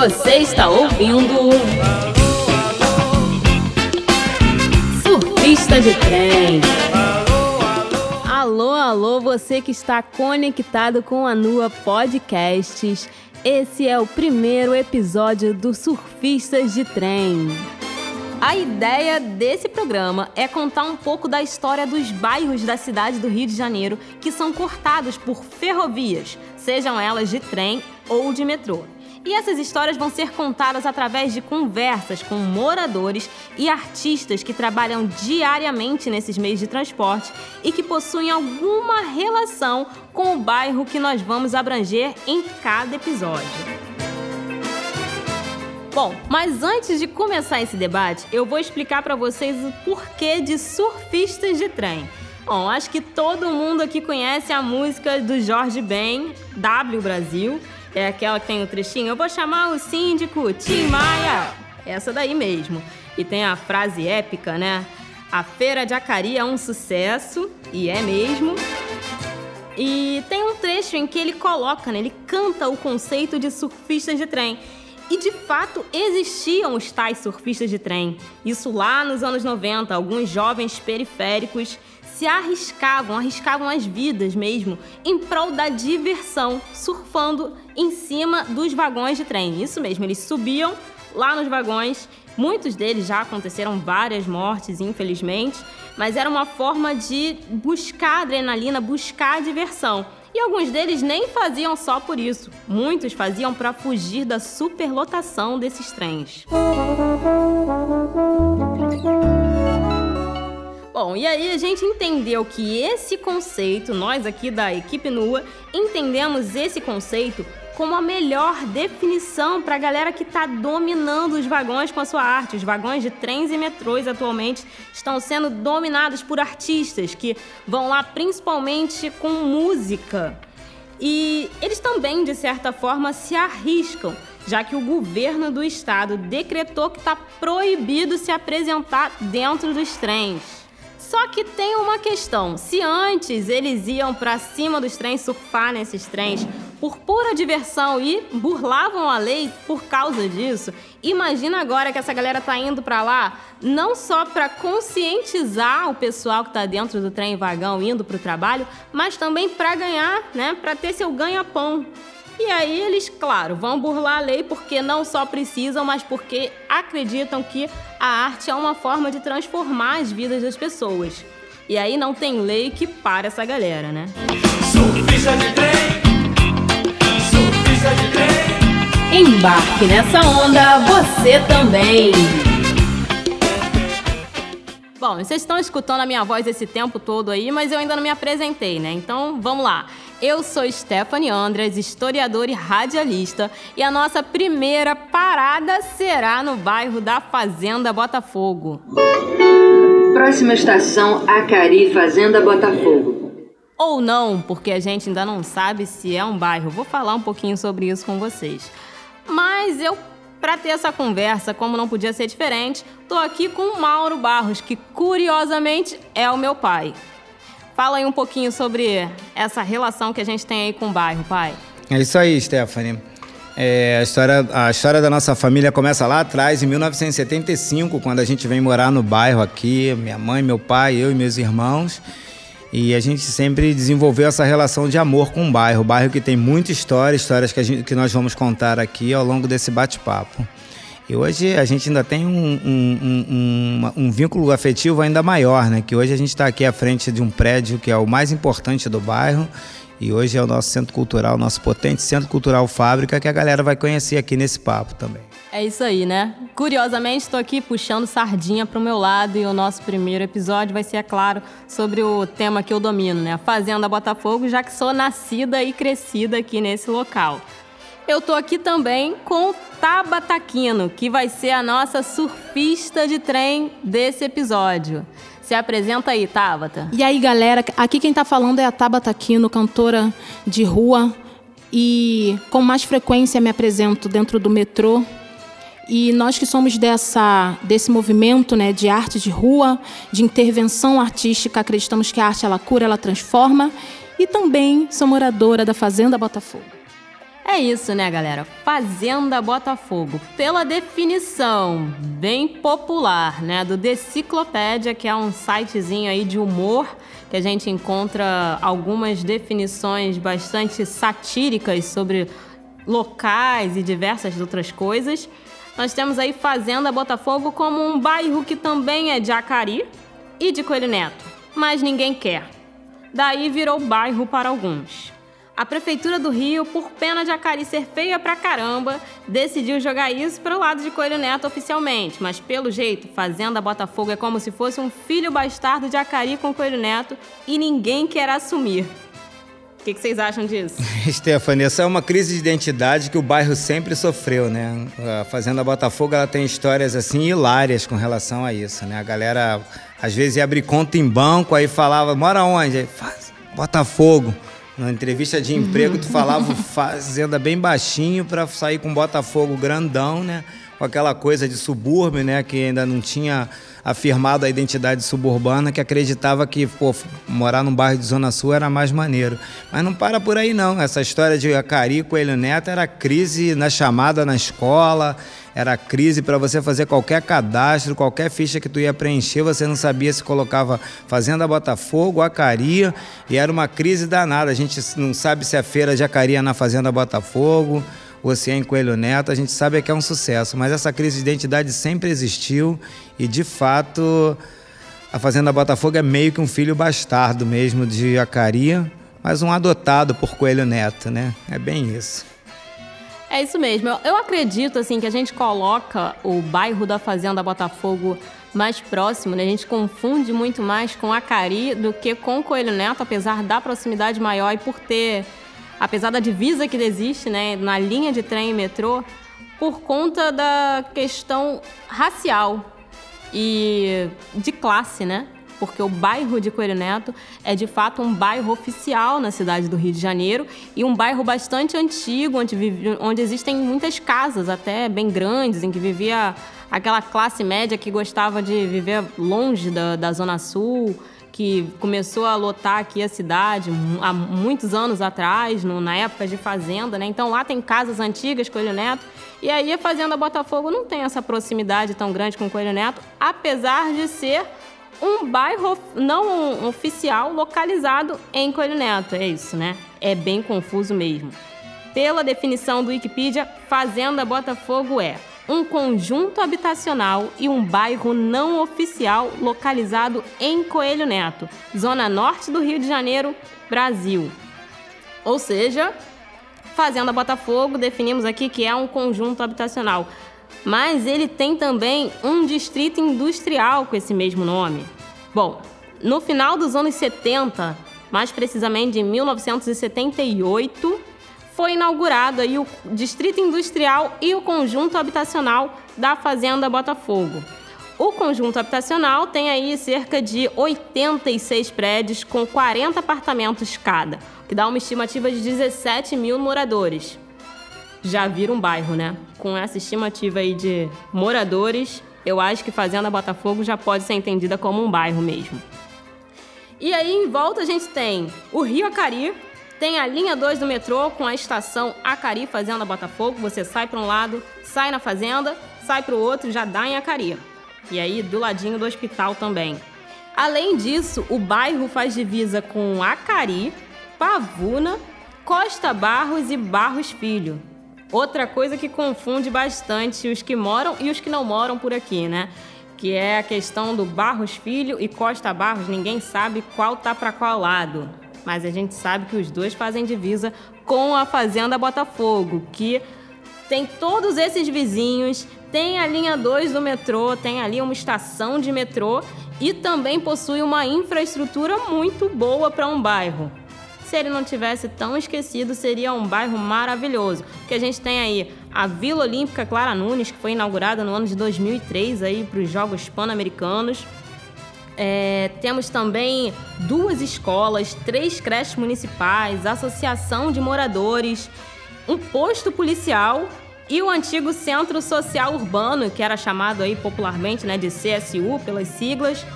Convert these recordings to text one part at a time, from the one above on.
Você está ouvindo. Surfista de trem. Alô, alô, você que está conectado com a Nua Podcasts. Esse é o primeiro episódio do Surfistas de Trem. A ideia desse programa é contar um pouco da história dos bairros da cidade do Rio de Janeiro que são cortados por ferrovias, sejam elas de trem ou de metrô. E essas histórias vão ser contadas através de conversas com moradores e artistas que trabalham diariamente nesses meios de transporte e que possuem alguma relação com o bairro que nós vamos abranger em cada episódio. Bom, mas antes de começar esse debate, eu vou explicar para vocês o porquê de surfistas de trem. Bom, acho que todo mundo aqui conhece a música do Jorge Ben, W Brasil. É aquela que tem o um trechinho. Eu vou chamar o síndico Tim Maia. Essa daí mesmo. E tem a frase épica, né? A feira de Acari é um sucesso, e é mesmo. E tem um trecho em que ele coloca, né? Ele canta o conceito de surfistas de trem. E de fato existiam os tais surfistas de trem. Isso lá nos anos 90, alguns jovens periféricos se arriscavam, arriscavam as vidas mesmo, em prol da diversão, surfando em cima dos vagões de trem. Isso mesmo, eles subiam lá nos vagões. Muitos deles já aconteceram várias mortes, infelizmente, mas era uma forma de buscar adrenalina, buscar diversão. E alguns deles nem faziam só por isso. Muitos faziam para fugir da superlotação desses trens. Bom, e aí a gente entendeu que esse conceito, nós aqui da equipe Nua, entendemos esse conceito como a melhor definição para a galera que está dominando os vagões com a sua arte. Os vagões de trens e metrôs atualmente estão sendo dominados por artistas que vão lá principalmente com música. E eles também, de certa forma, se arriscam, já que o governo do estado decretou que está proibido se apresentar dentro dos trens. Só que tem uma questão: se antes eles iam para cima dos trens surfar nesses trens por pura diversão e burlavam a lei por causa disso, imagina agora que essa galera tá indo para lá não só para conscientizar o pessoal que tá dentro do trem vagão indo para o trabalho, mas também para ganhar, né, para ter seu ganha-pão. E aí eles, claro, vão burlar a lei porque não só precisam, mas porque acreditam que a arte é uma forma de transformar as vidas das pessoas. E aí não tem lei que pare essa galera, né? Surfista de trem, surfista de trem. Embarque nessa onda, você também. Bom, vocês estão escutando a minha voz esse tempo todo aí, mas eu ainda não me apresentei, né? Então, vamos lá. Eu sou Stephanie Andres, historiadora e radialista, e a nossa primeira parada será no bairro da Fazenda Botafogo. Próxima estação, Acari, Fazenda Botafogo. Ou não, porque a gente ainda não sabe se é um bairro. Vou falar um pouquinho sobre isso com vocês. Mas eu para ter essa conversa, como não podia ser diferente, tô aqui com o Mauro Barros, que curiosamente é o meu pai. Fala aí um pouquinho sobre essa relação que a gente tem aí com o bairro, pai. É isso aí, Stephanie. É, a, história, a história da nossa família começa lá atrás, em 1975, quando a gente vem morar no bairro aqui, minha mãe, meu pai, eu e meus irmãos. E a gente sempre desenvolveu essa relação de amor com o bairro. O bairro que tem muita história, histórias que, gente, que nós vamos contar aqui ao longo desse bate-papo. E hoje a gente ainda tem um, um, um, um, vínculo afetivo ainda maior, né? Que hoje a gente está aqui à frente de um prédio que é o mais importante do bairro. E hoje é o nosso centro cultural, nosso potente centro cultural Fábrica, que a galera vai conhecer aqui nesse papo também. É isso aí, né? Curiosamente, estou aqui puxando sardinha para o meu lado e o nosso primeiro episódio vai ser, é claro, sobre o tema que eu domino, né? A Fazenda Botafogo, já que sou nascida e crescida aqui nesse local. Eu tô aqui também com Tabata Aquino, que vai ser a nossa surfista de trem desse episódio. Se apresenta aí, Tabata. E aí, galera, aqui quem tá falando é a Tabata Aquino, cantora de rua. E com mais frequência me apresento dentro do metrô e nós que somos dessa, desse movimento né, de arte de rua, de intervenção artística, acreditamos que a arte ela cura, ela transforma. E também sou moradora da Fazenda Botafogo. É isso, né, galera? Fazenda Botafogo, pela definição bem popular, né, do Deciclopédia, que é um sitezinho aí de humor que a gente encontra algumas definições bastante satíricas sobre locais e diversas outras coisas. Nós temos aí Fazenda Botafogo como um bairro que também é de Acari e de Coelho Neto, mas ninguém quer. Daí virou bairro para alguns. A Prefeitura do Rio, por pena de Acari ser feia pra caramba, decidiu jogar isso para o lado de Coelho Neto oficialmente. Mas pelo jeito, Fazenda Botafogo é como se fosse um filho bastardo de Acari com Coelho Neto e ninguém quer assumir. O que, vocês acham disso? Stephanie, essa é uma crise de identidade que o bairro sempre sofreu, né? A Fazenda Botafogo ela tem histórias assim hilárias com relação a isso, né? A galera às vezes ia abrir conta em banco, aí falava, mora onde? Faz Botafogo. Na entrevista de emprego, tu falava fazenda bem baixinho para sair com Botafogo grandão, né? Com aquela coisa de subúrbio, né? Que ainda não tinha afirmado a identidade suburbana, que acreditava que pô, morar num bairro de Zona Sul era mais maneiro. Mas não para por aí, não. Essa história de Acari, Coelho Neto era crise na chamada na escola, era crise para você fazer qualquer cadastro, qualquer ficha que tu ia preencher, você não sabia se colocava Fazenda Botafogo, Acari, e era uma crise danada. A gente não sabe se a feira de Acari é na Fazenda Botafogo, se é Coelho Neto, a gente sabe que é um sucesso, mas essa crise de identidade sempre existiu e, de fato, a Fazenda Botafogo é meio que um filho bastardo mesmo de Acari, mas um adotado por Coelho Neto, né? É bem isso. É isso mesmo. Eu, acredito assim que a gente coloca o bairro da Fazenda Botafogo mais próximo, né? A gente confunde muito mais com Acari do que com Coelho Neto, apesar da proximidade maior e por ter, apesar da divisa que existe, né, na linha de trem e metrô, por conta da questão racial e de classe, né? porque o bairro de Coelho Neto é de fato um bairro oficial na cidade do Rio de Janeiro e um bairro bastante antigo, onde, vive, onde existem muitas casas, até bem grandes, em que vivia aquela classe média que gostava de viver longe da, da Zona Sul, que começou a lotar aqui a cidade há muitos anos atrás, no, na época de fazenda, né? Então lá tem casas antigas, Coelho Neto, e aí a Fazenda Botafogo não tem essa proximidade tão grande com Coelho Neto, apesar de ser um bairro não oficial localizado em Coelho Neto. É isso, né? É bem confuso mesmo. Pela definição do Wikipedia, Fazenda Botafogo é um conjunto habitacional e um bairro não oficial localizado em Coelho Neto, zona norte do Rio de Janeiro, Brasil. Ou seja, Fazenda Botafogo definimos aqui que é um conjunto habitacional mas ele tem também um distrito industrial com esse mesmo nome. Bom, no final dos anos 70, mais precisamente em 1978, foi inaugurado aí o distrito industrial e o conjunto habitacional da Fazenda Botafogo. O conjunto habitacional tem aí cerca de 86 prédios com 40 apartamentos cada, que dá uma estimativa de 17 mil moradores já vira um bairro, né? Com essa estimativa aí de moradores, eu acho que Fazenda Botafogo já pode ser entendida como um bairro mesmo. E aí em volta a gente tem o Rio Acari, tem a linha 2 do metrô com a estação Acari Fazenda Botafogo. Você sai para um lado, sai na fazenda, sai para o outro, já dá em Acari. E aí do ladinho do hospital também. Além disso, o bairro faz divisa com Acari, Pavuna, Costa Barros e Barros Filho. Outra coisa que confunde bastante os que moram e os que não moram por aqui, né? Que é a questão do Barros Filho e Costa Barros. Ninguém sabe qual tá para qual lado. Mas a gente sabe que os dois fazem divisa com a Fazenda Botafogo, que tem todos esses vizinhos, tem a linha 2 do metrô, tem ali uma estação de metrô e também possui uma infraestrutura muito boa para um bairro se ele não tivesse tão esquecido, seria um bairro maravilhoso. Que a gente tem aí a Vila Olímpica Clara Nunes, que foi inaugurada no ano de 2003 aí para os Jogos Pan-Americanos. É, temos também duas escolas, três creches municipais, associação de moradores, um posto policial e o antigo Centro Social Urbano, que era chamado aí popularmente né, de CSU pelas siglas,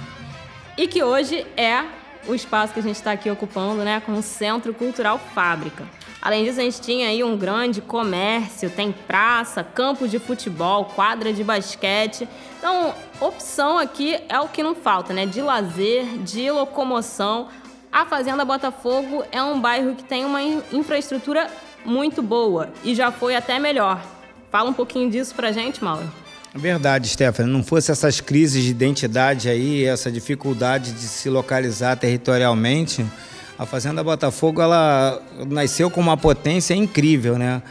e que hoje é o espaço que a gente está aqui ocupando, né, como Centro Cultural Fábrica. Além disso, a gente tinha aí um grande comércio, tem praça, campo de futebol, quadra de basquete. Então, opção aqui é o que não falta, né? De lazer, de locomoção. A Fazenda Botafogo é um bairro que tem uma infraestrutura muito boa e já foi até melhor. Fala um pouquinho disso pra gente, Mauro. É verdade, Stephanie. Não fosse essas crises de identidade aí, essa dificuldade de se localizar territorialmente, a Fazenda Botafogo ela nasceu com uma potência incrível, né?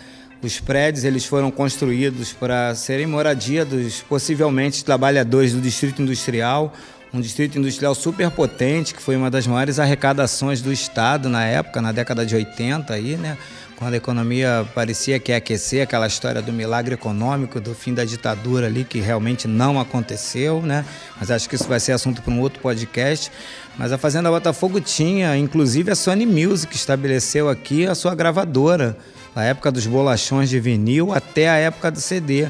Os prédios eles foram construídos para serem moradia dos possivelmente trabalhadores do distrito industrial, um distrito industrial super potente, que foi uma das maiores arrecadações do estado na época, na década de 80 aí, né? Quando a economia parecia que ia aquecer, aquela história do milagre econômico, do fim da ditadura ali, que realmente não aconteceu, né? Mas acho que isso vai ser assunto para um outro podcast. Mas a Fazenda Botafogo tinha, inclusive a Sony Music estabeleceu aqui a sua gravadora, na época dos bolachões de vinil até a época do CD.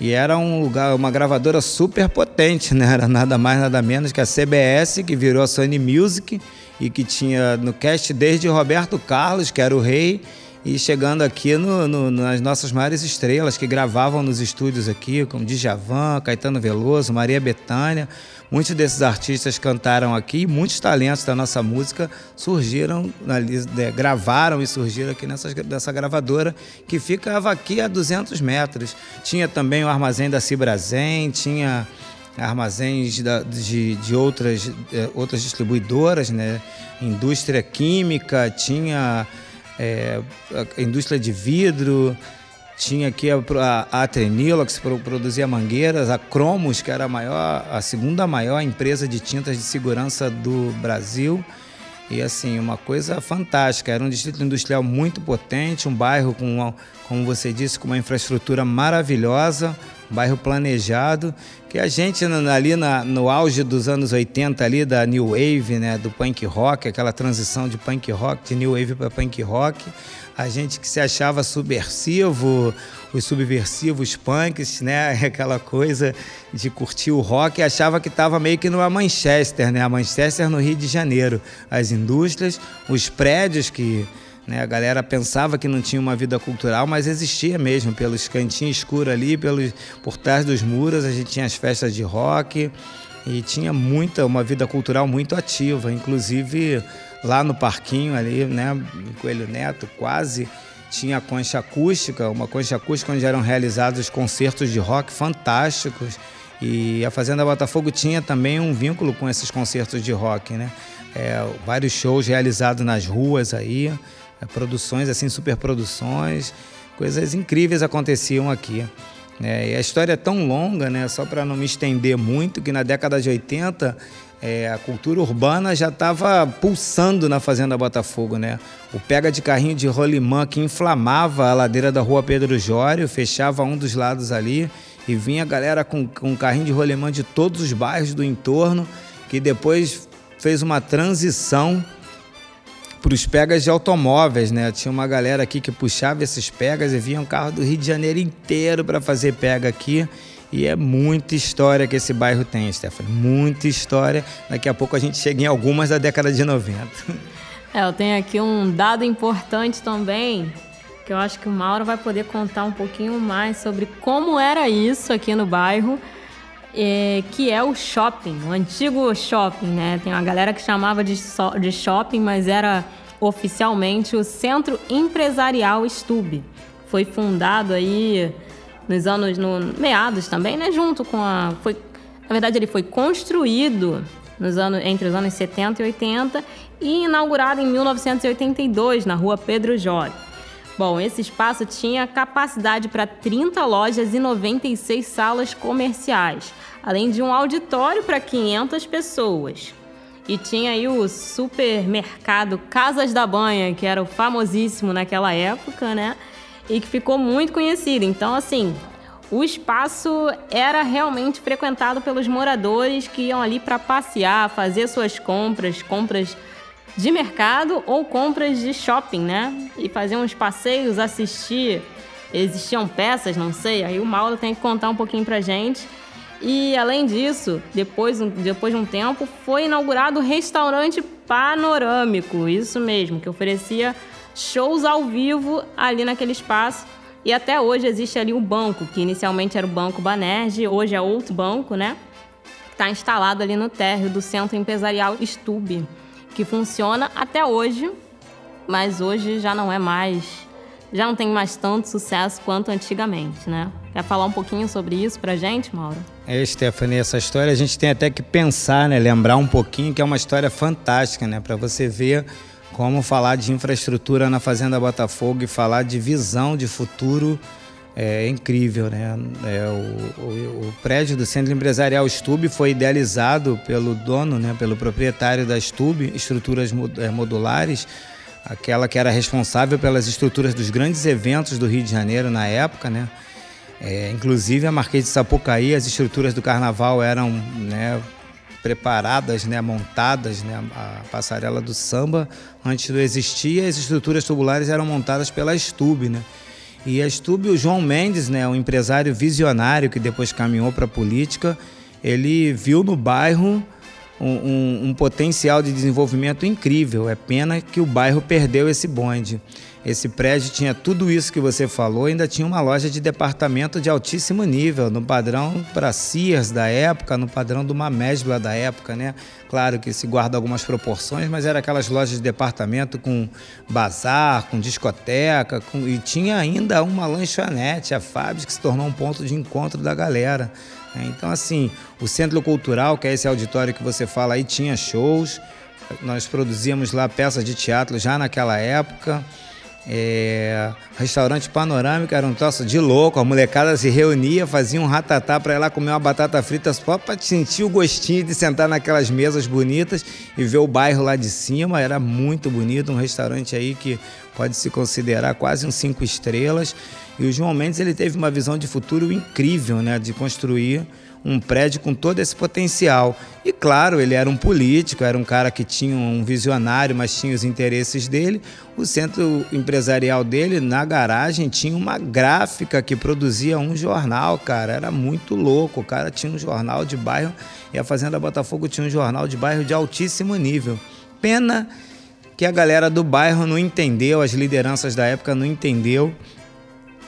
E era um lugar, uma gravadora super potente, né? Era nada mais, nada menos que a CBS, que virou a Sony Music e que tinha no cast desde Roberto Carlos, que era o rei, e chegando aqui no, no, nas nossas maiores estrelas que gravavam nos estúdios aqui, como Djavan, Caetano Veloso, Maria Bethânia. Muitos desses artistas cantaram aqui e muitos talentos da nossa música surgiram, gravaram e surgiram aqui nessa, nessa gravadora que ficava aqui a 200 metros. Tinha também o armazém da Cibrazen, tinha armazéns da, de, de outras, eh, outras distribuidoras, né? indústria química, tinha é, a indústria de vidro, tinha aqui a, a, a que produzia mangueiras, a Cromos, que era a, maior, a segunda maior empresa de tintas de segurança do Brasil. E assim, uma coisa fantástica. Era um distrito industrial muito potente, um bairro com, uma, como você disse, com uma infraestrutura maravilhosa, um bairro planejado, que a gente ali na, no auge dos anos 80 ali da New Wave, né, do punk rock, aquela transição de punk rock, de New Wave para punk rock, a gente que se achava subversivo, os subversivos punks, né, aquela coisa de curtir o rock, achava que estava meio que numa Manchester, né, a Manchester no Rio de Janeiro, as indústrias, os prédios que né? A galera pensava que não tinha uma vida cultural, mas existia mesmo, pelos cantinhos escuros ali, pelos, por trás dos muros, a gente tinha as festas de rock e tinha muita, uma vida cultural muito ativa, inclusive lá no parquinho ali, né, Coelho Neto, quase tinha a concha acústica, uma concha acústica onde eram realizados concertos de rock fantásticos. E a Fazenda Botafogo tinha também um vínculo com esses concertos de rock, né? É, vários shows realizados nas ruas aí. É, produções, assim, superproduções, coisas incríveis aconteciam aqui. É, e a história é tão longa, né, só para não me estender muito, que na década de 80 é, a cultura urbana já estava pulsando na Fazenda Botafogo. Né? O pega de carrinho de rolimã que inflamava a ladeira da rua Pedro Jório, fechava um dos lados ali e vinha a galera com, com carrinho de rolimã de todos os bairros do entorno, que depois fez uma transição para os pegas de automóveis, né? Tinha uma galera aqui que puxava esses pegas e vinha um carro do Rio de Janeiro inteiro para fazer pega aqui. E é muita história que esse bairro tem, Stephanie. Muita história. Daqui a pouco a gente chega em algumas da década de 90. É, eu tenho aqui um dado importante também, que eu acho que o Mauro vai poder contar um pouquinho mais sobre como era isso aqui no bairro. É, que é o shopping, o antigo shopping, né? Tem uma galera que chamava de, so, de shopping, mas era oficialmente o Centro Empresarial Stube. Foi fundado aí nos anos no meados também, né? Junto com a foi na verdade ele foi construído nos anos entre os anos 70 e 80 e inaugurado em 1982 na Rua Pedro Jório. Bom, esse espaço tinha capacidade para 30 lojas e 96 salas comerciais, além de um auditório para 500 pessoas. E tinha aí o supermercado Casas da Banha, que era o famosíssimo naquela época, né? E que ficou muito conhecido. Então, assim, o espaço era realmente frequentado pelos moradores que iam ali para passear, fazer suas compras, compras de mercado ou compras de shopping, né? E fazer uns passeios, assistir. Existiam peças, não sei, aí o Mauro tem que contar um pouquinho pra gente. E além disso, depois, depois de um tempo, foi inaugurado o restaurante panorâmico, isso mesmo, que oferecia shows ao vivo ali naquele espaço. E até hoje existe ali o banco, que inicialmente era o Banco Banerje, hoje é outro banco, né? Está instalado ali no térreo do Centro Empresarial Stube, que funciona até hoje, mas hoje já não é mais, já não tem mais tanto sucesso quanto antigamente, né? Quer falar um pouquinho sobre isso pra gente, Mauro? É, Stephanie, essa história a gente tem até que pensar, né? Lembrar um pouquinho que é uma história fantástica, né? Para você ver como falar de infraestrutura na Fazenda Botafogo e falar de visão de futuro é incrível, né? É, o, o, o, prédio do Centro Empresarial Stube foi idealizado pelo dono, né, pelo proprietário da Stube, Estruturas é, Modulares, aquela que era responsável pelas estruturas dos grandes eventos do Rio de Janeiro na época, né? É, inclusive a Marquês de Sapucaí, as estruturas do carnaval eram né, preparadas, né, montadas, né, a passarela do samba antes do existir, as estruturas tubulares eram montadas pela Stube, né? E a Stube, o João Mendes, né, um empresário visionário que depois caminhou para a política, ele viu no bairro um, um, um, potencial de desenvolvimento incrível. É pena que o bairro perdeu esse bonde. Esse prédio tinha tudo isso que você falou, ainda tinha uma loja de departamento de altíssimo nível, no padrão para Sears da época, no padrão de uma Mesbla da época, né? Claro que se guarda algumas proporções, mas era aquelas lojas de departamento com bazar, com discoteca, com... e tinha ainda uma lanchonete, a Fábio, que se tornou um ponto de encontro da galera. Né? Então, assim, o Centro Cultural, que é esse auditório que você fala aí, tinha shows. Nós produzíamos lá peças de teatro já naquela época. É, restaurante panorâmico era um troço de louco, a molecada se reunia, fazia um ratatá para ir lá comer uma batata frita só para sentir o gostinho de sentar naquelas mesas bonitas e ver o bairro lá de cima. Era muito bonito, um restaurante aí que pode se considerar quase um cinco estrelas. E o João Mendes ele teve uma visão de futuro incrível, né, de construir um prédio com todo esse potencial. E claro, ele era um político, era um cara que tinha um visionário, mas tinha os interesses dele. O centro empresarial dele, na garagem, tinha uma gráfica que produzia um jornal, cara. Era muito louco. O cara tinha um jornal de bairro e a Fazenda Botafogo tinha um jornal de bairro de altíssimo nível. Pena que a galera do bairro não entendeu, as lideranças da época não entendeu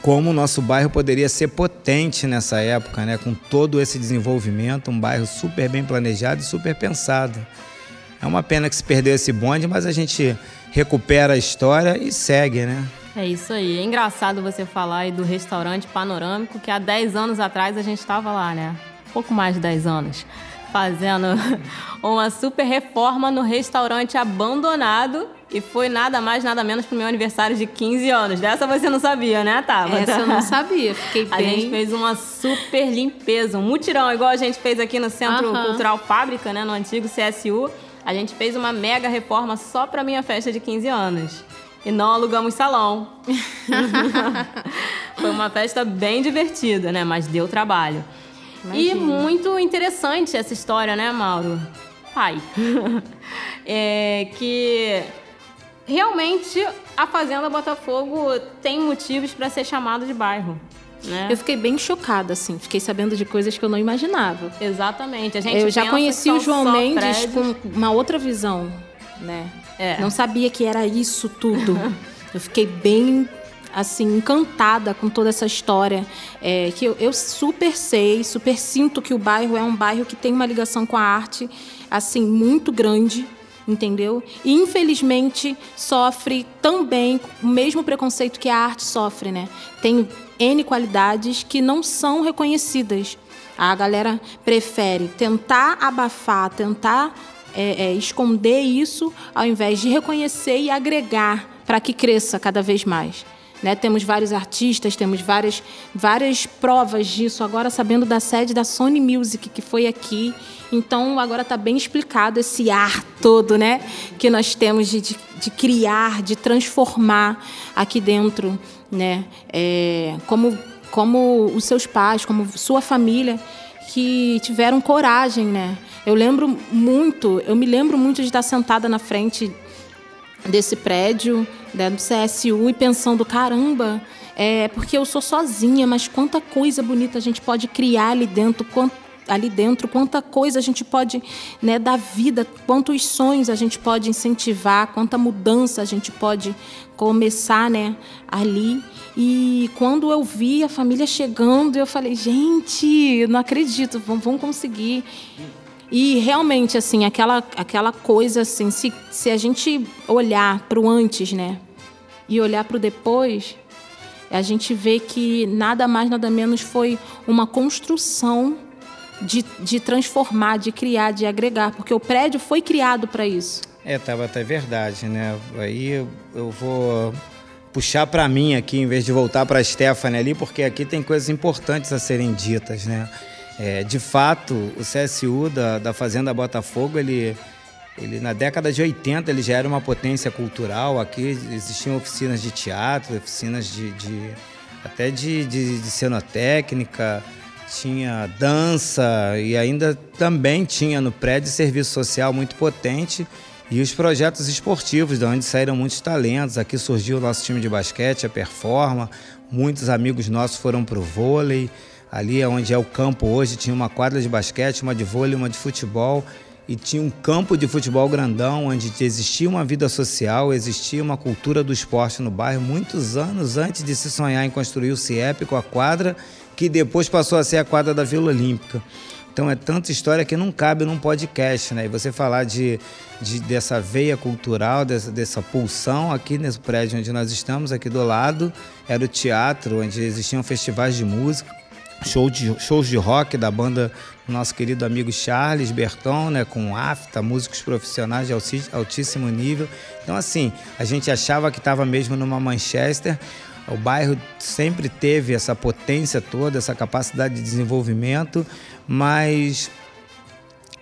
como o nosso bairro poderia ser potente nessa época, né? com todo esse desenvolvimento, um bairro super bem planejado e super pensado. É uma pena que se perdeu esse bonde, mas a gente recupera a história e segue, né? É isso aí. É engraçado você falar aí do restaurante panorâmico, que há 10 anos atrás a gente estava lá, né? Pouco mais de 10 anos fazendo uma super reforma no restaurante abandonado e foi nada mais, nada menos pro meu aniversário de 15 anos. Dessa você não sabia, né, Tava? Essa eu não sabia, fiquei bem... A gente fez uma super limpeza, um mutirão, igual a gente fez aqui no Centro Cultural Fábrica, né, no antigo CSU. A gente fez uma mega reforma só pra minha festa de 15 anos. E não alugamos salão. foi uma festa bem divertida, né, mas deu trabalho. Imagina. E muito interessante essa história, né, Mauro? Pai. é que realmente a Fazenda Botafogo tem motivos para ser chamado de bairro. Né? Eu fiquei bem chocada, assim. Fiquei sabendo de coisas que eu não imaginava. Exatamente. A gente eu já conheci o João Mendes prédios. com uma outra visão, né? É. Não sabia que era isso tudo. eu fiquei bem assim, encantada com toda essa história. É, que eu, eu, super sei, super sinto que o bairro é um bairro que tem uma ligação com a arte, assim, muito grande. Entendeu? E infelizmente sofre também o mesmo preconceito que a arte sofre, né? Tem N qualidades que não são reconhecidas. A galera prefere tentar abafar, tentar é, é, esconder isso, ao invés de reconhecer e agregar para que cresça cada vez mais. Né? Temos vários artistas, temos várias, várias provas disso. Agora, sabendo da sede da Sony Music, que foi aqui. Então, agora está bem explicado esse ar todo né? que nós temos de, de, de criar, de transformar aqui dentro. Né? É, como, como os seus pais, como sua família, que tiveram coragem. Né? Eu lembro muito, eu me lembro muito de estar sentada na frente desse prédio né, do CSU e pensando, caramba, é porque eu sou sozinha, mas quanta coisa bonita a gente pode criar ali dentro, ali dentro, quanta coisa a gente pode né, dar vida, quantos sonhos a gente pode incentivar, quanta mudança a gente pode começar né, ali. E quando eu vi a família chegando, eu falei, gente, não acredito, vamos, vamos conseguir. E realmente, assim, aquela, aquela coisa, assim, se, se a gente olhar para o antes, né? E olhar para o depois, a gente vê que nada mais, nada menos foi uma construção de, de transformar, de criar, de agregar, porque o prédio foi criado para isso. É, Tabata, é verdade, né? Aí eu, eu vou puxar para mim aqui, em vez de voltar para a Stephanie ali, porque aqui tem coisas importantes a serem ditas, né? É, de fato, o CSU da, da Fazenda Botafogo, ele, ele na década de 80 ele já era uma potência cultural. Aqui existiam oficinas de teatro, oficinas de, de até de, de, de cenotécnica, tinha dança e ainda também tinha no prédio serviço social muito potente e os projetos esportivos, de onde saíram muitos talentos. Aqui surgiu o nosso time de basquete, a Performa, muitos amigos nossos foram para o vôlei. Ali onde é o campo hoje tinha uma quadra de basquete, uma de vôlei, uma de futebol e tinha um campo de futebol grandão onde existia uma vida social, existia uma cultura do esporte no bairro muitos anos antes de se sonhar em construir o CIEP com a quadra, que depois passou a ser a quadra da Vila Olímpica. Então é tanta história que não cabe num podcast, né? E você falar de, de dessa veia cultural, dessa, dessa pulsão aqui nesse prédio onde nós estamos, aqui do lado, era o teatro, onde existiam festivais de música show de, shows de rock da banda do nosso querido amigo Charles Berton, né, com AFTA, músicos profissionais de altíssimo nível. Então, assim, a gente achava que estava mesmo numa Manchester. O bairro sempre teve essa potência toda, essa capacidade de desenvolvimento, mas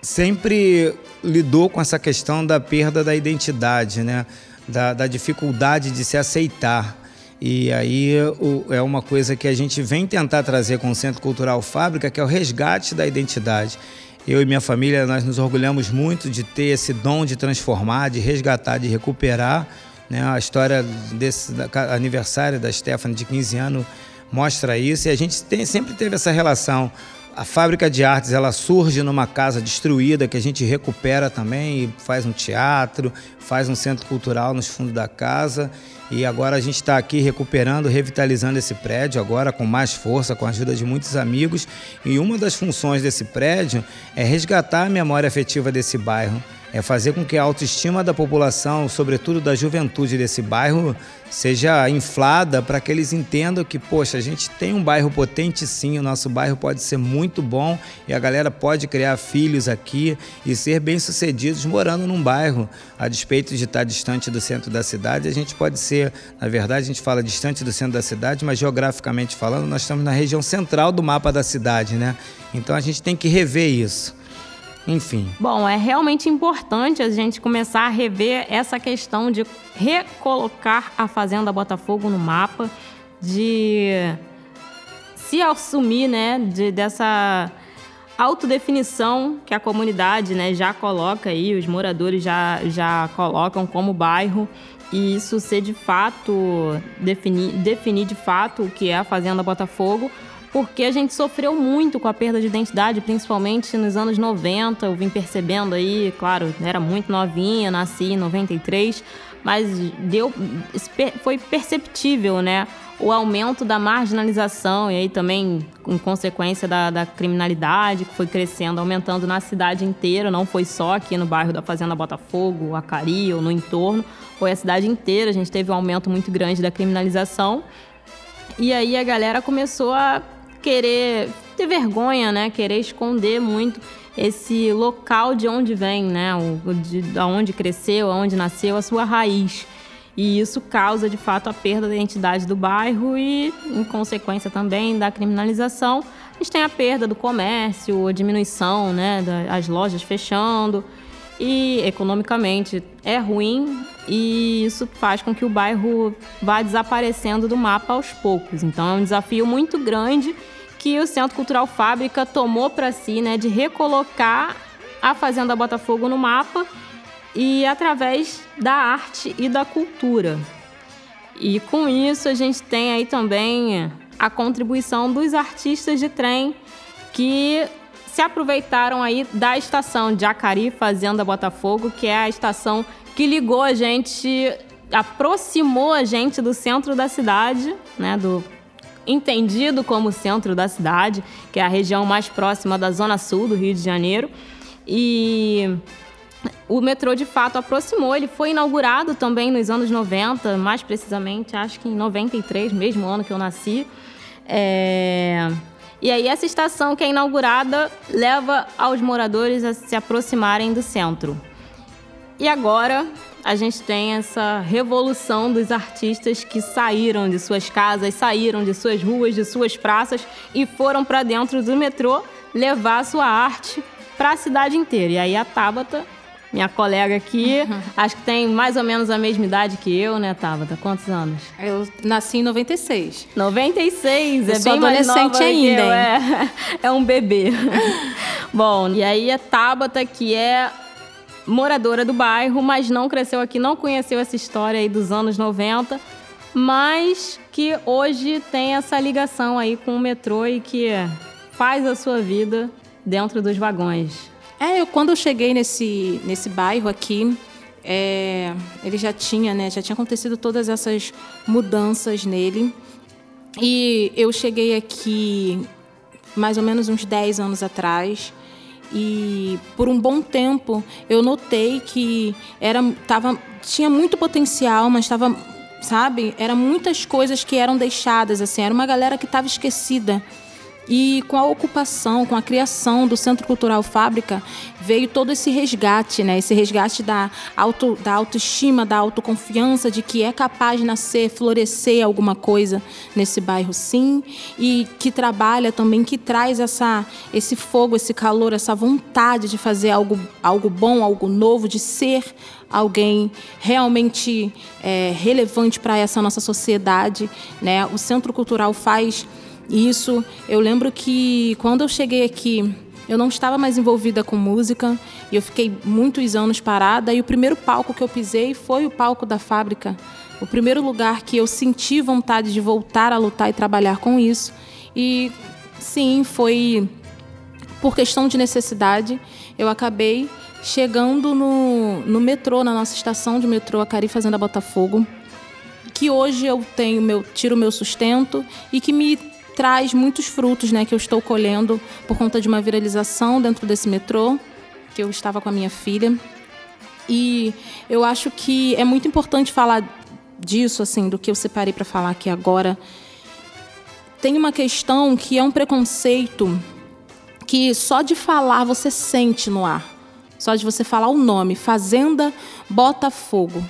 sempre lidou com essa questão da perda da identidade, né? da, da dificuldade de se aceitar. E aí o, é uma coisa que a gente vem tentar trazer com o Centro Cultural Fábrica, que é o resgate da identidade. Eu e minha família, nós nos orgulhamos muito de ter esse dom de transformar, de resgatar, de recuperar. Né? A história desse aniversário da Stephanie de 15 anos mostra isso e a gente tem, sempre teve essa relação. A fábrica de artes ela surge numa casa destruída que a gente recupera também e faz um teatro, faz um centro cultural nos fundos da casa e agora a gente está aqui recuperando, revitalizando esse prédio agora com mais força, com a ajuda de muitos amigos. E uma das funções desse prédio é resgatar a memória afetiva desse bairro é fazer com que a autoestima da população, sobretudo da juventude desse bairro, seja inflada para que eles entendam que, poxa, a gente tem um bairro potente sim, o nosso bairro pode ser muito bom e a galera pode criar filhos aqui e ser bem-sucedidos morando num bairro. A despeito de estar distante do centro da cidade, a gente pode ser, na verdade, a gente fala distante do centro da cidade, mas geograficamente falando, nós estamos na região central do mapa da cidade, né? Então a gente tem que rever isso. Enfim. Bom, é realmente importante a gente começar a rever essa questão de recolocar a Fazenda Botafogo no mapa, de se assumir, né, de, dessa autodefinição que a comunidade, né, já coloca aí, os moradores já, já colocam como bairro e isso ser de fato definir, definir de fato o que é a Fazenda Botafogo porque a gente sofreu muito com a perda de identidade, principalmente nos anos 90. Eu vim percebendo aí, claro, era muito novinha, nasci em 93, mas deu, foi perceptível, né? O aumento da marginalização e aí também em consequência da, da criminalidade que foi crescendo, aumentando na cidade inteira, não foi só aqui no bairro da Fazenda Botafogo, Acari ou no entorno, foi a cidade inteira. A gente teve um aumento muito grande da criminalização. E aí a galera começou a querer ter vergonha, né? Querer esconder muito esse local de onde vem, né? O, de, onde cresceu, onde nasceu, a sua raiz. E isso causa, de fato, a perda da identidade do bairro e, em consequência também, da criminalização. A gente tem a perda do comércio, a diminuição, né? Das lojas fechando. E, economicamente, é ruim e isso faz com que o bairro vá desaparecendo do mapa aos poucos. Então, é um desafio muito grande que o Centro Cultural Fábrica tomou para si, né, de recolocar a Fazenda Botafogo no mapa e através da arte e da cultura. E com isso a gente tem aí também a contribuição dos artistas de trem que se aproveitaram aí da estação de Acari Fazenda Botafogo, que é a estação que ligou a gente, aproximou a gente do centro da cidade, né, do entendido como centro da cidade, que é a região mais próxima da zona sul do Rio de Janeiro. E o metrô de fato aproximou, ele foi inaugurado também nos anos 90, mais precisamente, acho que em 93, mesmo ano que eu nasci. É... E aí essa estação que é inaugurada leva aos moradores a se aproximarem do centro. E agora a gente tem essa revolução dos artistas que saíram de suas casas, saíram de suas ruas, de suas praças e foram para dentro do metrô levar a sua arte para a cidade inteira. E aí a Tabata, minha colega aqui, uhum. acho que tem mais ou menos a mesma idade que eu, né, Tabata? Quantos anos? Eu nasci em 96. 96, eu é bem mais nova ainda. Eu, é, é um bebê. Bom, e aí a Tabata, que é moradora do bairro, mas não cresceu aqui, não conheceu essa história aí dos anos 90, mas que hoje tem essa ligação aí com o metrô e que faz a sua vida dentro dos vagões. É, eu, quando eu cheguei nesse, nesse bairro aqui, é, ele já tinha, né, já tinha acontecido todas essas mudanças nele. E eu cheguei aqui mais ou menos uns 10 anos atrás. E por um bom tempo eu notei que era tava tinha muito potencial, mas estava, sabe, era muitas coisas que eram deixadas assim, era uma galera que estava esquecida. E com a ocupação, com a criação do Centro Cultural Fábrica, veio todo esse resgate, né? Esse resgate da, auto, da autoestima, da autoconfiança de que é capaz de nascer, florescer alguma coisa nesse bairro, sim. E que trabalha também, que traz essa, esse fogo, esse calor, essa vontade de fazer algo, algo bom, algo novo, de ser alguém realmente é, relevante para essa nossa sociedade. Né? O Centro Cultural faz isso, eu lembro que quando eu cheguei aqui, eu não estava mais envolvida com música e eu fiquei muitos anos parada. E o primeiro palco que eu pisei foi o palco da fábrica. O primeiro lugar que eu senti vontade de voltar a lutar e trabalhar com isso. E sim, foi por questão de necessidade. Eu acabei chegando no, no metrô, na nossa estação de metrô, a Cari Fazenda Botafogo, que hoje eu tenho meu tiro meu sustento e que me traz muitos frutos, né, que eu estou colhendo por conta de uma viralização dentro desse metrô, que eu estava com a minha filha. E eu acho que é muito importante falar disso, assim, do que eu separei para falar aqui agora. Tem uma questão que é um preconceito que só de falar você sente no ar. Só de você falar o nome, Fazenda Botafogo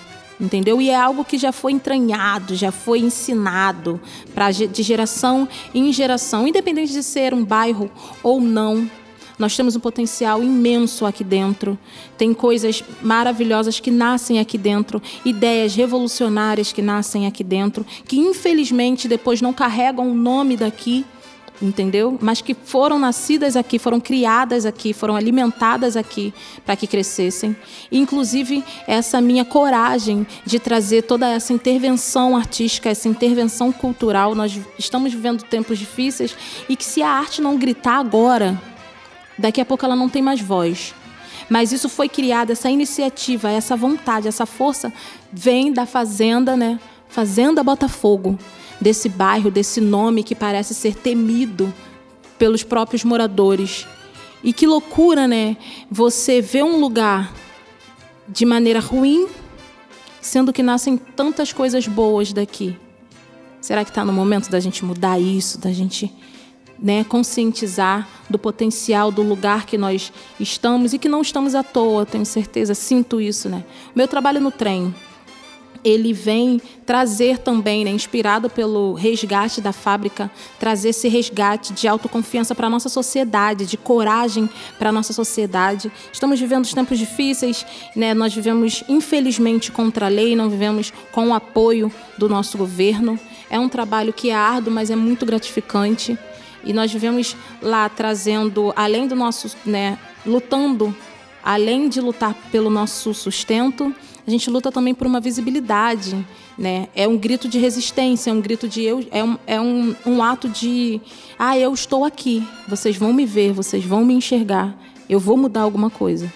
entendeu? E é algo que já foi entranhado, já foi ensinado para de geração em geração, independente de ser um bairro ou não. Nós temos um potencial imenso aqui dentro. Tem coisas maravilhosas que nascem aqui dentro, ideias revolucionárias que nascem aqui dentro, que infelizmente depois não carregam o nome daqui entendeu? Mas que foram nascidas aqui, foram criadas aqui, foram alimentadas aqui para que crescessem. Inclusive, essa minha coragem de trazer toda essa intervenção artística, essa intervenção cultural. Nós estamos vivendo tempos difíceis e que se a arte não gritar agora, daqui a pouco ela não tem mais voz. Mas isso foi criado, essa iniciativa, essa vontade, essa força vem da fazenda, né? Fazenda Botafogo desse bairro, desse nome que parece ser temido pelos próprios moradores. E que loucura, né? Você vê um lugar de maneira ruim, sendo que nascem tantas coisas boas daqui. Será que está no momento da gente mudar isso, da gente né, conscientizar do potencial do lugar que nós estamos e que não estamos à toa, tenho certeza, sinto isso, né? Meu trabalho no trem, ele vem trazer também, né, inspirado pelo resgate da fábrica, trazer esse resgate de autoconfiança para a nossa sociedade, de coragem para a nossa sociedade. Estamos vivendo tempos difíceis, né? nós vivemos, infelizmente, contra a lei, não vivemos com o apoio do nosso governo. É um trabalho que é árduo, mas é muito gratificante. E nós vivemos lá trazendo, além do nosso, né, lutando, além de lutar pelo nosso sustento, a gente luta também por uma visibilidade, né? É um grito de resistência, é um grito de eu, é um, é um, um ato de, ah, eu estou aqui, vocês vão me ver, vocês vão me enxergar, eu vou mudar alguma coisa.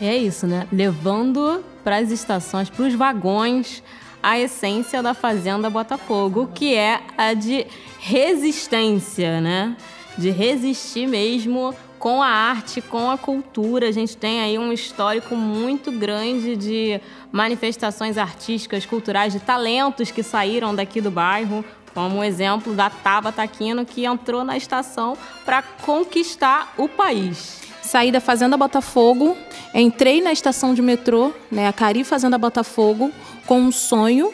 É isso, né? Levando para as estações, para os vagões, a essência da Fazenda Botafogo, que é a de resistência, né? De resistir mesmo com a arte, com a cultura. A gente tem aí um histórico muito grande de manifestações artísticas, culturais, de talentos que saíram daqui do bairro, como o exemplo da Taba Taquino, que entrou na estação para conquistar o país. Saí da Fazenda Botafogo, entrei na estação de metrô, né, a Cari Fazenda Botafogo, com um sonho,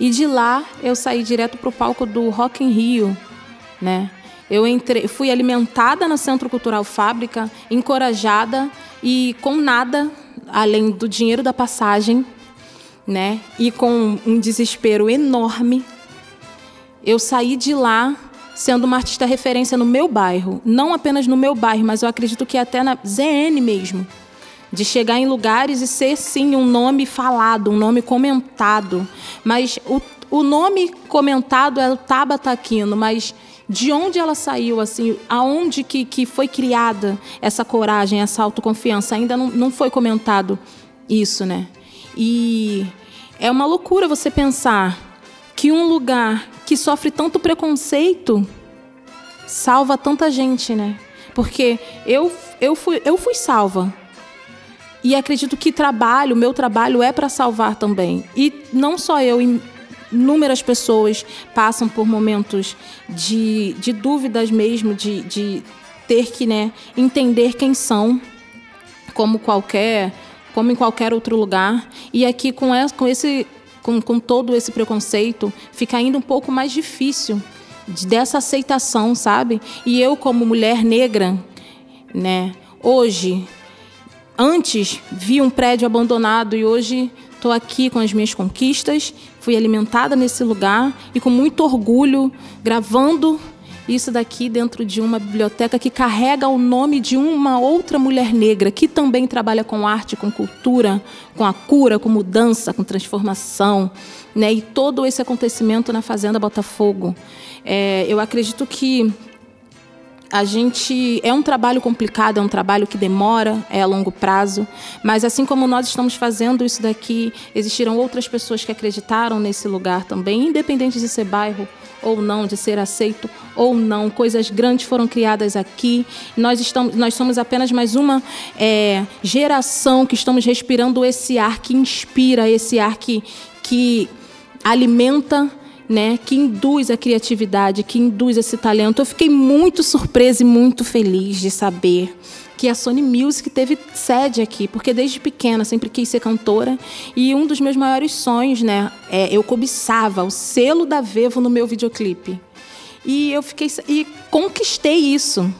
e de lá eu saí direto para o palco do Rock in Rio, né? Eu fui alimentada no Centro Cultural Fábrica, encorajada e com nada além do dinheiro da passagem, né? E com um desespero enorme, eu saí de lá sendo uma artista referência no meu bairro, não apenas no meu bairro, mas eu acredito que até na ZN mesmo, de chegar em lugares e ser sim um nome falado, um nome comentado, mas o, o nome comentado é o Tabata Aquino, mas de onde ela saiu, assim, aonde que, que foi criada essa coragem, essa autoconfiança, ainda não, não foi comentado isso, né? E é uma loucura você pensar que um lugar que sofre tanto preconceito salva tanta gente, né? Porque eu, eu, fui, eu fui salva. E acredito que trabalho, meu trabalho é para salvar também. E não só eu, inúmeras pessoas passam por momentos de, de dúvidas mesmo, de, de ter que né, entender quem são, como qualquer, como em qualquer outro lugar. E aqui com, com esse com, com todo esse preconceito, fica ainda um pouco mais difícil dessa aceitação, sabe? E eu, como mulher negra, né, hoje, antes vi um prédio abandonado e hoje estou aqui com as minhas conquistas, fui alimentada nesse lugar e com muito orgulho gravando isso daqui dentro de uma biblioteca que carrega o nome de uma outra mulher negra que também trabalha com arte, com cultura, com a cura, com mudança, com transformação, né? E todo esse acontecimento na Fazenda Botafogo. É, eu acredito que a gente é um trabalho complicado, é um trabalho que demora, é a longo prazo, mas assim como nós estamos fazendo isso daqui, existiram outras pessoas que acreditaram nesse lugar também, independente de ser bairro ou não, de ser aceito ou não. Coisas grandes foram criadas aqui. Nós, estamos, nós somos apenas mais uma é, geração que estamos respirando esse ar que inspira, esse ar que, que alimenta né, que induz a criatividade, que induz esse talento. Eu fiquei muito surpresa e muito feliz de saber que a Sony Music teve sede aqui, porque desde pequena sempre quis ser cantora e um dos meus maiores sonhos, né, é, eu cobiçava o selo da Vevo no meu videoclipe. E eu fiquei e conquistei isso,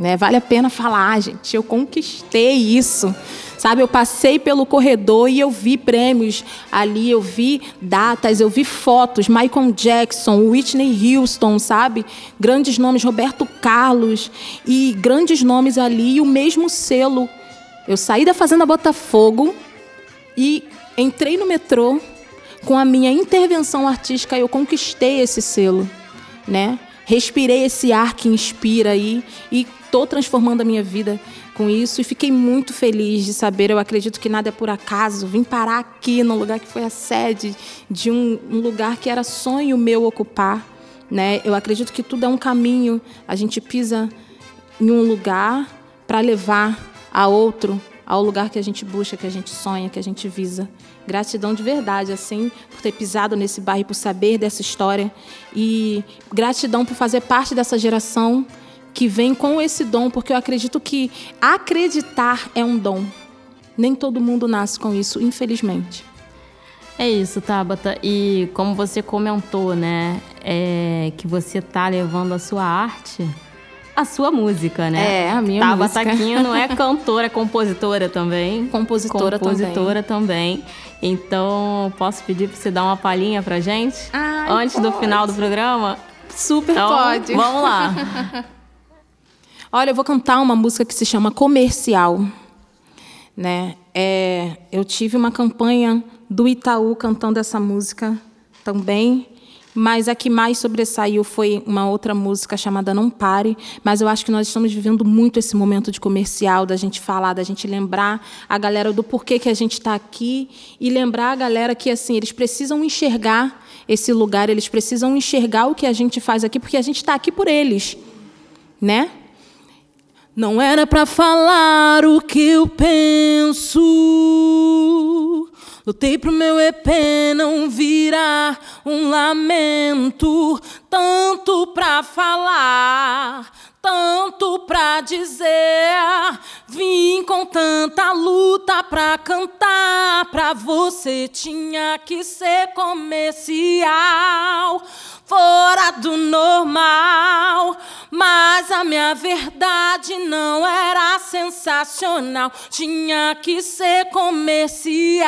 né? Vale a pena falar, gente, eu conquistei isso. Sabe, eu passei pelo corredor e eu vi prêmios ali, eu vi datas, eu vi fotos, Michael Jackson, Whitney Houston, sabe? Grandes nomes, Roberto Carlos e grandes nomes ali e o mesmo selo. Eu saí da Fazenda Botafogo e entrei no metrô com a minha intervenção artística, eu conquistei esse selo, né? Respirei esse ar que inspira aí e estou transformando a minha vida com isso e fiquei muito feliz de saber. Eu acredito que nada é por acaso. Vim parar aqui no lugar que foi a sede de um, um lugar que era sonho meu ocupar. Né? Eu acredito que tudo é um caminho. A gente pisa em um lugar para levar a outro ao lugar que a gente busca, que a gente sonha, que a gente visa. Gratidão de verdade, assim, por ter pisado nesse bairro, por saber dessa história. E gratidão por fazer parte dessa geração que vem com esse dom, porque eu acredito que acreditar é um dom. Nem todo mundo nasce com isso, infelizmente. É isso, Tabata. E como você comentou, né, é que você tá levando a sua arte, a sua música, né? É, a minha Tabata música. Tabata não é cantora, é compositora também. Compositora, compositora também. também. Então, posso pedir para você dar uma palhinha pra gente? Ai, antes pode. do final do programa? Super então, pode. Vamos lá. Olha, eu vou cantar uma música que se chama Comercial, né? É, eu tive uma campanha do Itaú cantando essa música também. Mas a que mais sobressaiu foi uma outra música chamada Não Pare. Mas eu acho que nós estamos vivendo muito esse momento de comercial, da gente falar, da gente lembrar a galera do porquê que a gente está aqui e lembrar a galera que assim eles precisam enxergar esse lugar, eles precisam enxergar o que a gente faz aqui, porque a gente está aqui por eles, né? Não era para falar o que eu penso. Lutei pro meu EP não virar um lamento, tanto pra falar, tanto pra dizer. Vim com tanta luta pra cantar, pra você tinha que ser comercial fora do normal. Mas a minha verdade não era sensacional, tinha que ser comercial,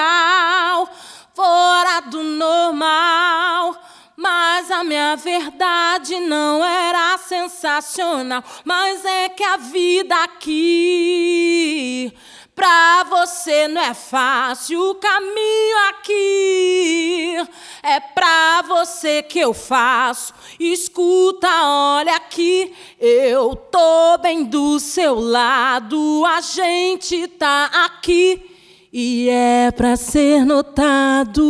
fora do normal. Mas a minha verdade não era sensacional, mas é que a vida aqui Pra você não é fácil o caminho aqui. É pra você que eu faço. Escuta, olha aqui. Eu tô bem do seu lado. A gente tá aqui. E é pra ser notado.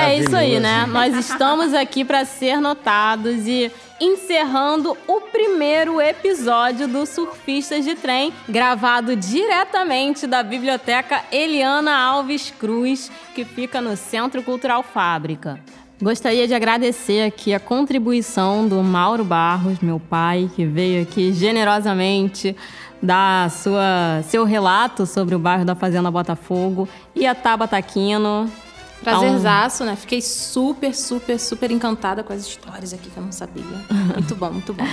É isso aí, né? Nós estamos aqui para ser notados e encerrando o primeiro episódio do Surfistas de Trem, gravado diretamente da Biblioteca Eliana Alves Cruz, que fica no Centro Cultural Fábrica. Gostaria de agradecer aqui a contribuição do Mauro Barros, meu pai, que veio aqui generosamente dar sua, seu relato sobre o bairro da Fazenda Botafogo, e a Tabata Aquino, Prazerzaço, né? Fiquei super, super, super encantada com as histórias aqui que eu não sabia. Muito bom, muito bom.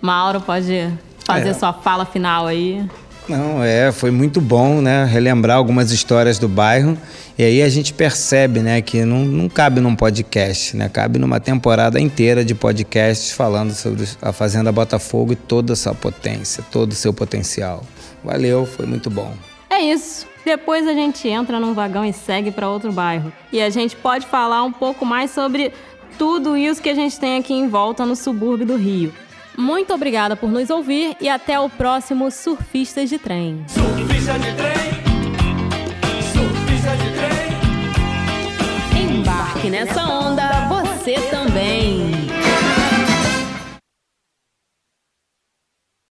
Mauro, pode fazer é. sua fala final aí. Não, é, foi muito bom, né? Relembrar algumas histórias do bairro. E aí a gente percebe, né, que não, não cabe num podcast, né? Cabe numa temporada inteira de podcasts falando sobre a Fazenda Botafogo e toda a sua potência, todo o seu potencial. Valeu, foi muito bom. É isso. Depois a gente entra num vagão e segue para outro bairro. E a gente pode falar um pouco mais sobre tudo isso que a gente tem aqui em volta no subúrbio do Rio. Muito obrigada por nos ouvir e até o próximo Surfistas de Trem. Surfista de trem, surfista de trem. Embarque nessa onda.